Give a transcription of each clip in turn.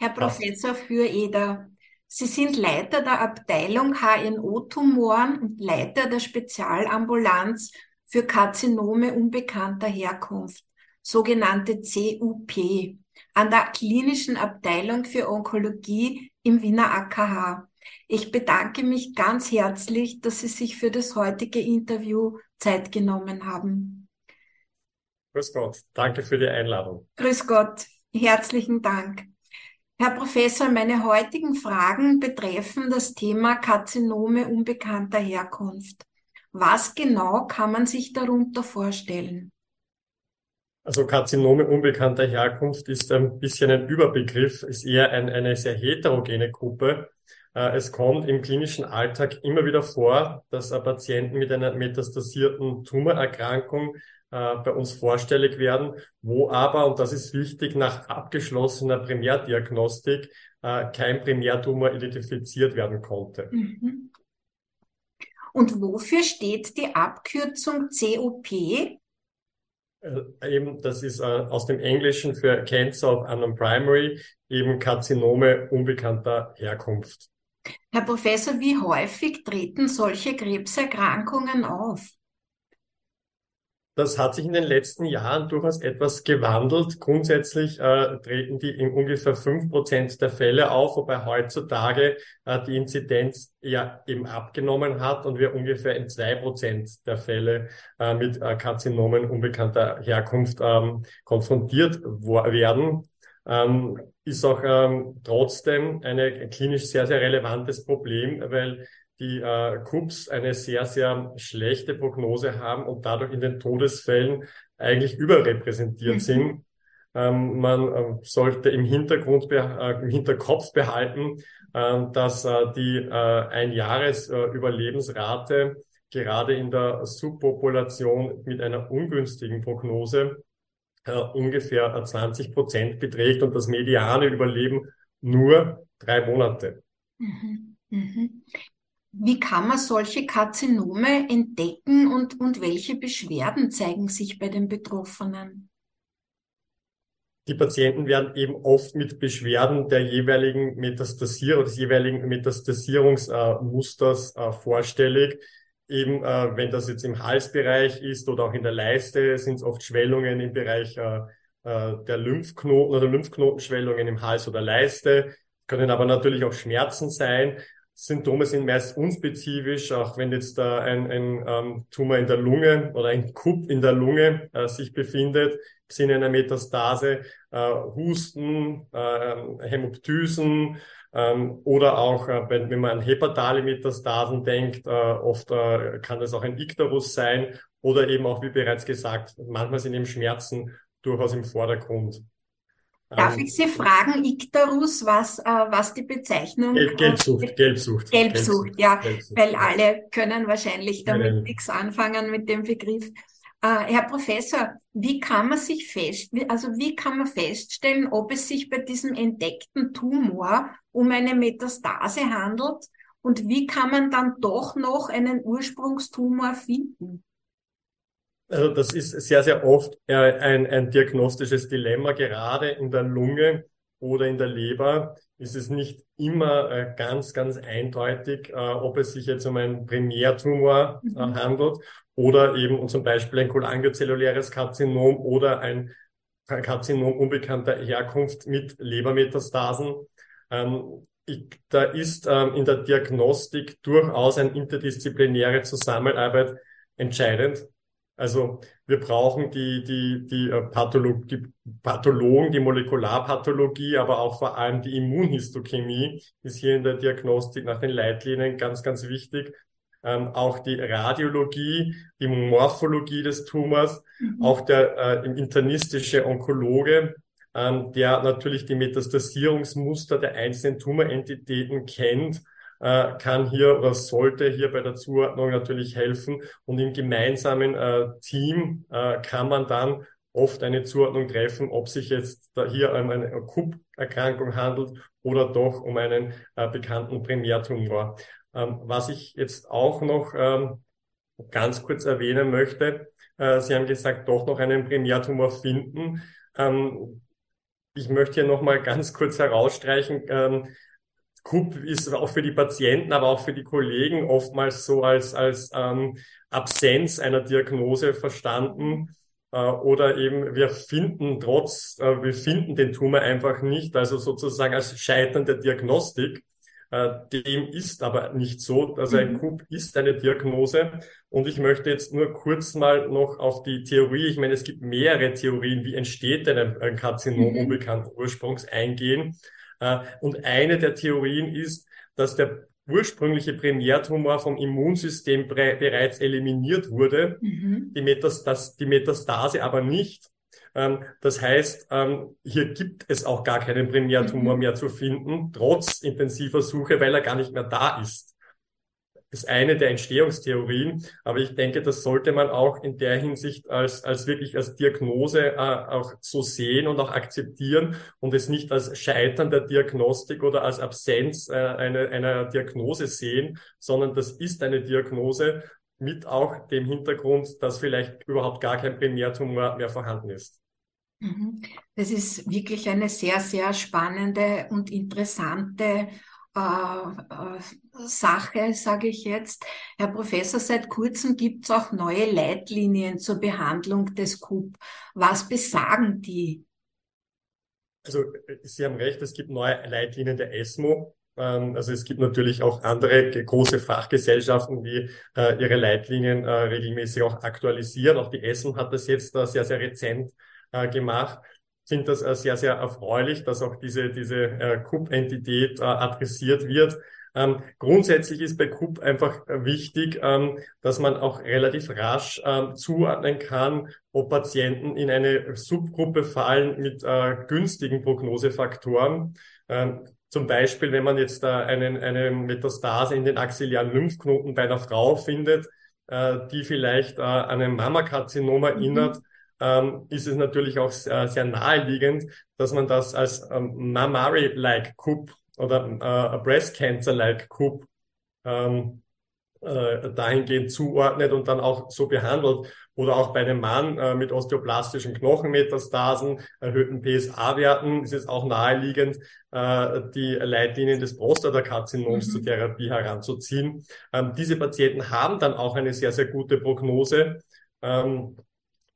Herr Professor Füreder, Sie sind Leiter der Abteilung HNO-Tumoren und Leiter der Spezialambulanz für Karzinome unbekannter Herkunft, sogenannte CUP, an der Klinischen Abteilung für Onkologie im Wiener AKH. Ich bedanke mich ganz herzlich, dass Sie sich für das heutige Interview Zeit genommen haben. Grüß Gott, danke für die Einladung. Grüß Gott, herzlichen Dank. Herr Professor, meine heutigen Fragen betreffen das Thema Karzinome unbekannter Herkunft. Was genau kann man sich darunter vorstellen? Also Karzinome unbekannter Herkunft ist ein bisschen ein Überbegriff, ist eher ein, eine sehr heterogene Gruppe. Äh, es kommt im klinischen Alltag immer wieder vor, dass Patienten mit einer metastasierten Tumorerkrankung äh, bei uns vorstellig werden, wo aber, und das ist wichtig, nach abgeschlossener Primärdiagnostik äh, kein Primärtumor identifiziert werden konnte. Mhm. Und wofür steht die Abkürzung COP? Äh, eben, das ist äh, aus dem Englischen für Cancer of Unknown Primary, eben Karzinome unbekannter Herkunft. Herr Professor, wie häufig treten solche Krebserkrankungen auf? Das hat sich in den letzten Jahren durchaus etwas gewandelt. Grundsätzlich äh, treten die in ungefähr fünf Prozent der Fälle auf, wobei heutzutage äh, die Inzidenz ja eben abgenommen hat und wir ungefähr in zwei Prozent der Fälle äh, mit äh, Karzinomen unbekannter Herkunft ähm, konfrontiert werden. Ähm, ist auch ähm, trotzdem ein klinisch sehr, sehr relevantes Problem, weil die äh, KUPS eine sehr, sehr schlechte Prognose haben und dadurch in den Todesfällen eigentlich überrepräsentiert mhm. sind. Ähm, man äh, sollte im Hintergrund, äh, im Hinterkopf behalten, äh, dass äh, die äh, Einjahresüberlebensrate äh, gerade in der Subpopulation mit einer ungünstigen Prognose äh, ungefähr 20 Prozent beträgt und das mediane Überleben nur drei Monate. Mhm. Mhm. Wie kann man solche Karzinome entdecken und, und welche Beschwerden zeigen sich bei den Betroffenen? Die Patienten werden eben oft mit Beschwerden der jeweiligen Metastasierung, des jeweiligen Metastasierungsmusters äh, vorstellig. Eben, äh, wenn das jetzt im Halsbereich ist oder auch in der Leiste, sind es oft Schwellungen im Bereich äh, äh, der Lymphknoten oder Lymphknotenschwellungen im Hals oder Leiste, können aber natürlich auch Schmerzen sein. Symptome sind meist unspezifisch, auch wenn jetzt da ein, ein ähm, Tumor in der Lunge oder ein Kupp in der Lunge äh, sich befindet, Sinne einer Metastase, äh, Husten, äh, Hämoptysen ähm, oder auch, äh, wenn, wenn man an hepatale Metastasen denkt, äh, oft äh, kann das auch ein Ikterus sein oder eben auch, wie bereits gesagt, manchmal sind eben Schmerzen durchaus im Vordergrund. Darf ähm, ich Sie fragen, Ikterus, was, äh, was die Bezeichnung Gel Gelbsucht, Gelbsucht, Gelbsucht, ja, Gelbsucht, weil alle können wahrscheinlich damit ja. nichts anfangen mit dem Begriff. Äh, Herr Professor, wie kann man sich fest, also wie kann man feststellen, ob es sich bei diesem entdeckten Tumor um eine Metastase handelt und wie kann man dann doch noch einen Ursprungstumor finden? Also das ist sehr, sehr oft äh, ein, ein diagnostisches Dilemma, gerade in der Lunge oder in der Leber ist es nicht immer äh, ganz, ganz eindeutig, äh, ob es sich jetzt um einen Primärtumor mhm. handelt oder eben zum Beispiel ein cholangiozelluläres Karzinom oder ein Karzinom unbekannter Herkunft mit Lebermetastasen. Ähm, ich, da ist ähm, in der Diagnostik durchaus eine interdisziplinäre Zusammenarbeit entscheidend. Also wir brauchen die, die, die, äh, Patholog die Pathologen, die Molekularpathologie, aber auch vor allem die Immunhistochemie ist hier in der Diagnostik nach den Leitlinien ganz, ganz wichtig. Ähm, auch die Radiologie, die Morphologie des Tumors, mhm. auch der äh, internistische Onkologe, ähm, der natürlich die Metastasierungsmuster der einzelnen Tumorentitäten kennt äh, kann hier oder sollte hier bei der Zuordnung natürlich helfen. Und im gemeinsamen äh, Team äh, kann man dann oft eine Zuordnung treffen, ob sich jetzt da hier um eine KUP-Erkrankung handelt oder doch um einen äh, bekannten Primärtumor. Ähm, was ich jetzt auch noch ähm, ganz kurz erwähnen möchte, äh, Sie haben gesagt, doch noch einen Primärtumor finden. Ähm, ich möchte hier nochmal ganz kurz herausstreichen, KUP ist auch für die Patienten, aber auch für die Kollegen oftmals so als, als ähm, Absenz einer Diagnose verstanden. Äh, oder eben wir finden trotz, äh, wir finden den Tumor einfach nicht, also sozusagen als Scheitern der Diagnostik. Äh, dem ist aber nicht so. Also ein mhm. KUP ist eine Diagnose. Und ich möchte jetzt nur kurz mal noch auf die Theorie, ich meine, es gibt mehrere Theorien, wie entsteht denn ein, ein Karzinom mhm. unbekannten Ursprungs eingehen. Und eine der Theorien ist, dass der ursprüngliche Primärtumor vom Immunsystem bereits eliminiert wurde, mhm. die, Metastas die Metastase aber nicht. Ähm, das heißt, ähm, hier gibt es auch gar keinen Primärtumor mhm. mehr zu finden, trotz intensiver Suche, weil er gar nicht mehr da ist ist eine der Entstehungstheorien, aber ich denke, das sollte man auch in der Hinsicht als, als wirklich als Diagnose äh, auch so sehen und auch akzeptieren und es nicht als Scheitern der Diagnostik oder als Absenz äh, einer, einer Diagnose sehen, sondern das ist eine Diagnose mit auch dem Hintergrund, dass vielleicht überhaupt gar kein Primärtumor mehr vorhanden ist. Mhm. Das ist wirklich eine sehr, sehr spannende und interessante Sache, sage ich jetzt. Herr Professor, seit kurzem gibt es auch neue Leitlinien zur Behandlung des KUB. Was besagen die? Also Sie haben recht, es gibt neue Leitlinien der ESMO. Ähm, also es gibt natürlich auch andere große Fachgesellschaften, die äh, ihre Leitlinien äh, regelmäßig auch aktualisieren. Auch die ESMO hat das jetzt äh, sehr, sehr rezent äh, gemacht finde das äh, sehr, sehr erfreulich, dass auch diese, diese äh, KUB-Entität äh, adressiert wird. Ähm, grundsätzlich ist bei KUB einfach äh, wichtig, ähm, dass man auch relativ rasch ähm, zuordnen kann, ob Patienten in eine Subgruppe fallen mit äh, günstigen Prognosefaktoren. Ähm, zum Beispiel, wenn man jetzt äh, einen, eine Metastase in den axillaren Lymphknoten bei einer Frau findet, äh, die vielleicht äh, an ein Mammakarzinom erinnert, mhm ähm, ist es natürlich auch sehr, sehr naheliegend, dass man das als ähm, Mammary-like Cup oder äh, Breast Cancer-like Cup ähm, äh, dahingehend zuordnet und dann auch so behandelt. Oder auch bei einem Mann äh, mit osteoplastischen Knochenmetastasen, erhöhten PSA-Werten ist es auch naheliegend, äh, die Leitlinien des Prostatakarzinoms mhm. zur Therapie heranzuziehen. Ähm, diese Patienten haben dann auch eine sehr, sehr gute Prognose. Ähm,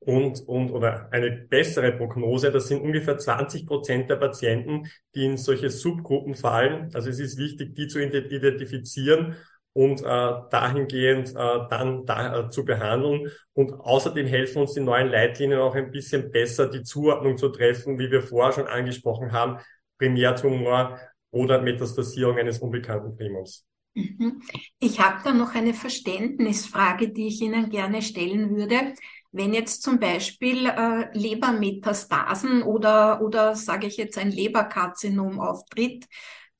und, und oder eine bessere Prognose, das sind ungefähr 20 Prozent der Patienten, die in solche Subgruppen fallen. Also es ist wichtig, die zu identifizieren und äh, dahingehend äh, dann da, äh, zu behandeln. Und außerdem helfen uns die neuen Leitlinien auch ein bisschen besser, die Zuordnung zu treffen, wie wir vorher schon angesprochen haben, Primärtumor oder Metastasierung eines unbekannten Primums. Mhm. Ich habe da noch eine Verständnisfrage, die ich Ihnen gerne stellen würde. Wenn jetzt zum Beispiel äh, Lebermetastasen oder, oder sage ich jetzt ein Leberkarzinom auftritt,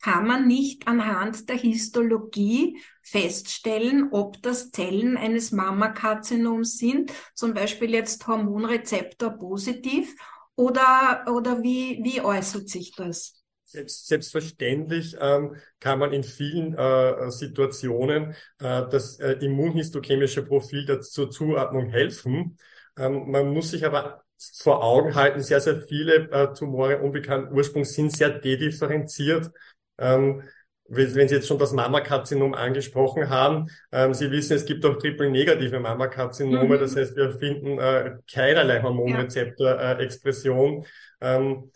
kann man nicht anhand der Histologie feststellen, ob das Zellen eines Mammakarzinoms sind, zum Beispiel jetzt Hormonrezeptor positiv oder, oder wie, wie äußert sich das? Selbst, selbstverständlich ähm, kann man in vielen äh, Situationen äh, das äh, immunhistochemische Profil zur Zuordnung helfen. Ähm, man muss sich aber vor Augen halten, sehr, sehr viele äh, Tumore unbekannten Ursprungs sind sehr dedifferenziert. Ähm, wenn Sie jetzt schon das Mammakarzinom angesprochen haben, ähm, Sie wissen, es gibt auch triple-negative Mammakarzinome, mhm. das heißt, wir finden äh, keinerlei Hormonrezeptor-Expression. Äh, ähm,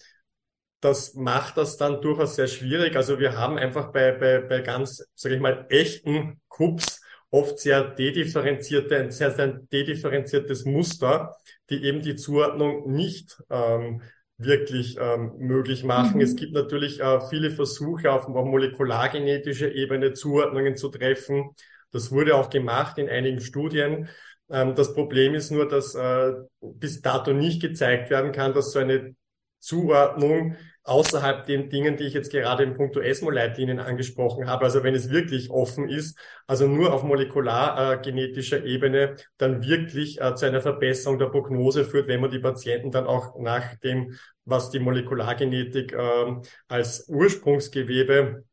das macht das dann durchaus sehr schwierig. Also wir haben einfach bei, bei, bei ganz, sage ich mal, echten Kups oft sehr dedifferenzierte, ein sehr, sehr dedifferenziertes Muster, die eben die Zuordnung nicht ähm, wirklich ähm, möglich machen. Mhm. Es gibt natürlich äh, viele Versuche auf, auf molekulargenetischer Ebene Zuordnungen zu treffen. Das wurde auch gemacht in einigen Studien. Ähm, das Problem ist nur, dass äh, bis dato nicht gezeigt werden kann, dass so eine Zuordnung außerhalb den Dingen, die ich jetzt gerade im Punkto ESMO-Leitlinien angesprochen habe, also wenn es wirklich offen ist, also nur auf molekulargenetischer äh, Ebene, dann wirklich äh, zu einer Verbesserung der Prognose führt, wenn man die Patienten dann auch nach dem, was die Molekulargenetik äh, als Ursprungsgewebe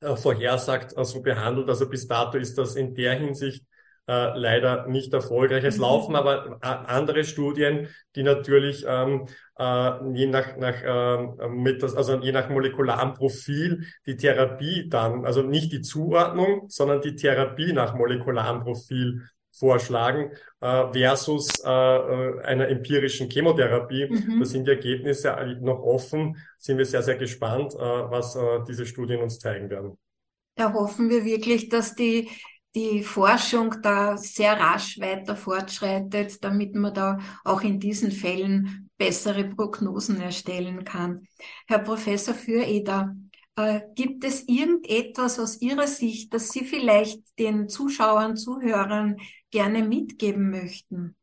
äh, vorhersagt, so also behandelt. Also bis dato ist das in der Hinsicht äh, leider nicht erfolgreich. Es mhm. laufen aber äh, andere Studien, die natürlich ähm, äh, je nach, nach äh, mit das, also je nach molekularen Profil die Therapie dann, also nicht die Zuordnung, sondern die Therapie nach molekularen Profil vorschlagen äh, versus äh, äh einer empirischen Chemotherapie. Mhm. Da sind die Ergebnisse noch offen. Sind wir sehr, sehr gespannt, äh, was äh, diese Studien uns zeigen werden. Da hoffen wir wirklich, dass die die Forschung da sehr rasch weiter fortschreitet, damit man da auch in diesen Fällen bessere Prognosen erstellen kann. Herr Professor Füreder, äh, gibt es irgendetwas aus Ihrer Sicht, das Sie vielleicht den Zuschauern, Zuhörern gerne mitgeben möchten?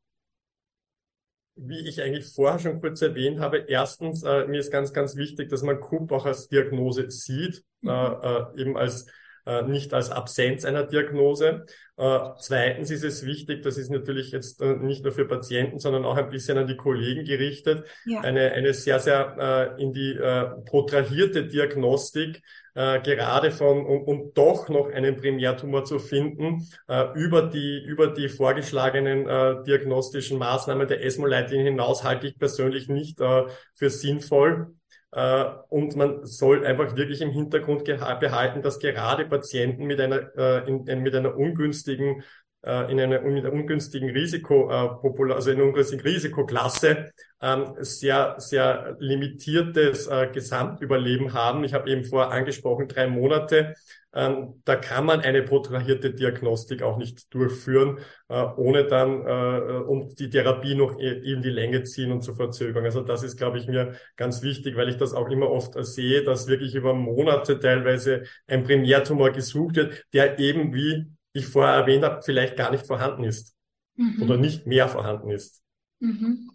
Wie ich eigentlich vorher schon kurz erwähnt habe, erstens, äh, mir ist ganz, ganz wichtig, dass man KUP auch als Diagnose sieht, mhm. äh eben als äh, nicht als Absenz einer Diagnose. Äh, zweitens ist es wichtig, das ist natürlich jetzt äh, nicht nur für Patienten, sondern auch ein bisschen an die Kollegen gerichtet, ja. eine, eine sehr, sehr äh, in die äh, protrahierte Diagnostik äh, gerade von, um, um doch noch einen Primärtumor zu finden, äh, über die, über die vorgeschlagenen äh, diagnostischen Maßnahmen der ESMO-Leitlinien hinaus halte ich persönlich nicht äh, für sinnvoll. Äh, und man soll einfach wirklich im Hintergrund behalten, dass gerade Patienten mit einer, äh, in, mit einer ungünstigen in einer, in einer ungünstigen Risiko, also in ungünstigen Risikoklasse ähm, sehr, sehr limitiertes Gesamtüberleben haben. Ich habe eben vorher angesprochen, drei Monate. Ähm, da kann man eine protrahierte Diagnostik auch nicht durchführen, äh, ohne dann äh, und die Therapie noch in die Länge ziehen und zu verzögern. Also das ist, glaube ich, mir ganz wichtig, weil ich das auch immer oft sehe, dass wirklich über Monate teilweise ein Primärtumor gesucht wird, der eben, wie ich vorher erwähnt habe, vielleicht gar nicht vorhanden ist mhm. oder nicht mehr vorhanden ist. Mhm.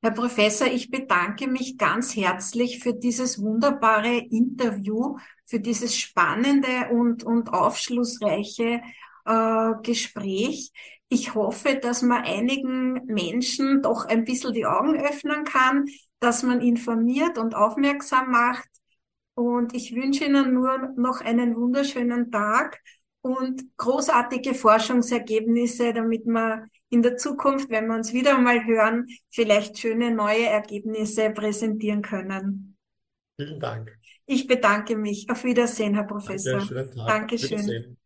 Herr Professor, ich bedanke mich ganz herzlich für dieses wunderbare Interview, für dieses spannende und, und aufschlussreiche äh, Gespräch. Ich hoffe, dass man einigen Menschen doch ein bisschen die Augen öffnen kann, dass man informiert und aufmerksam macht. Und ich wünsche Ihnen nur noch einen wunderschönen Tag und großartige Forschungsergebnisse, damit man in der Zukunft, wenn wir uns wieder mal hören, vielleicht schöne neue Ergebnisse präsentieren können. Vielen Dank. Ich bedanke mich. Auf Wiedersehen, Herr Professor. Danke, schönen Tag. Dankeschön.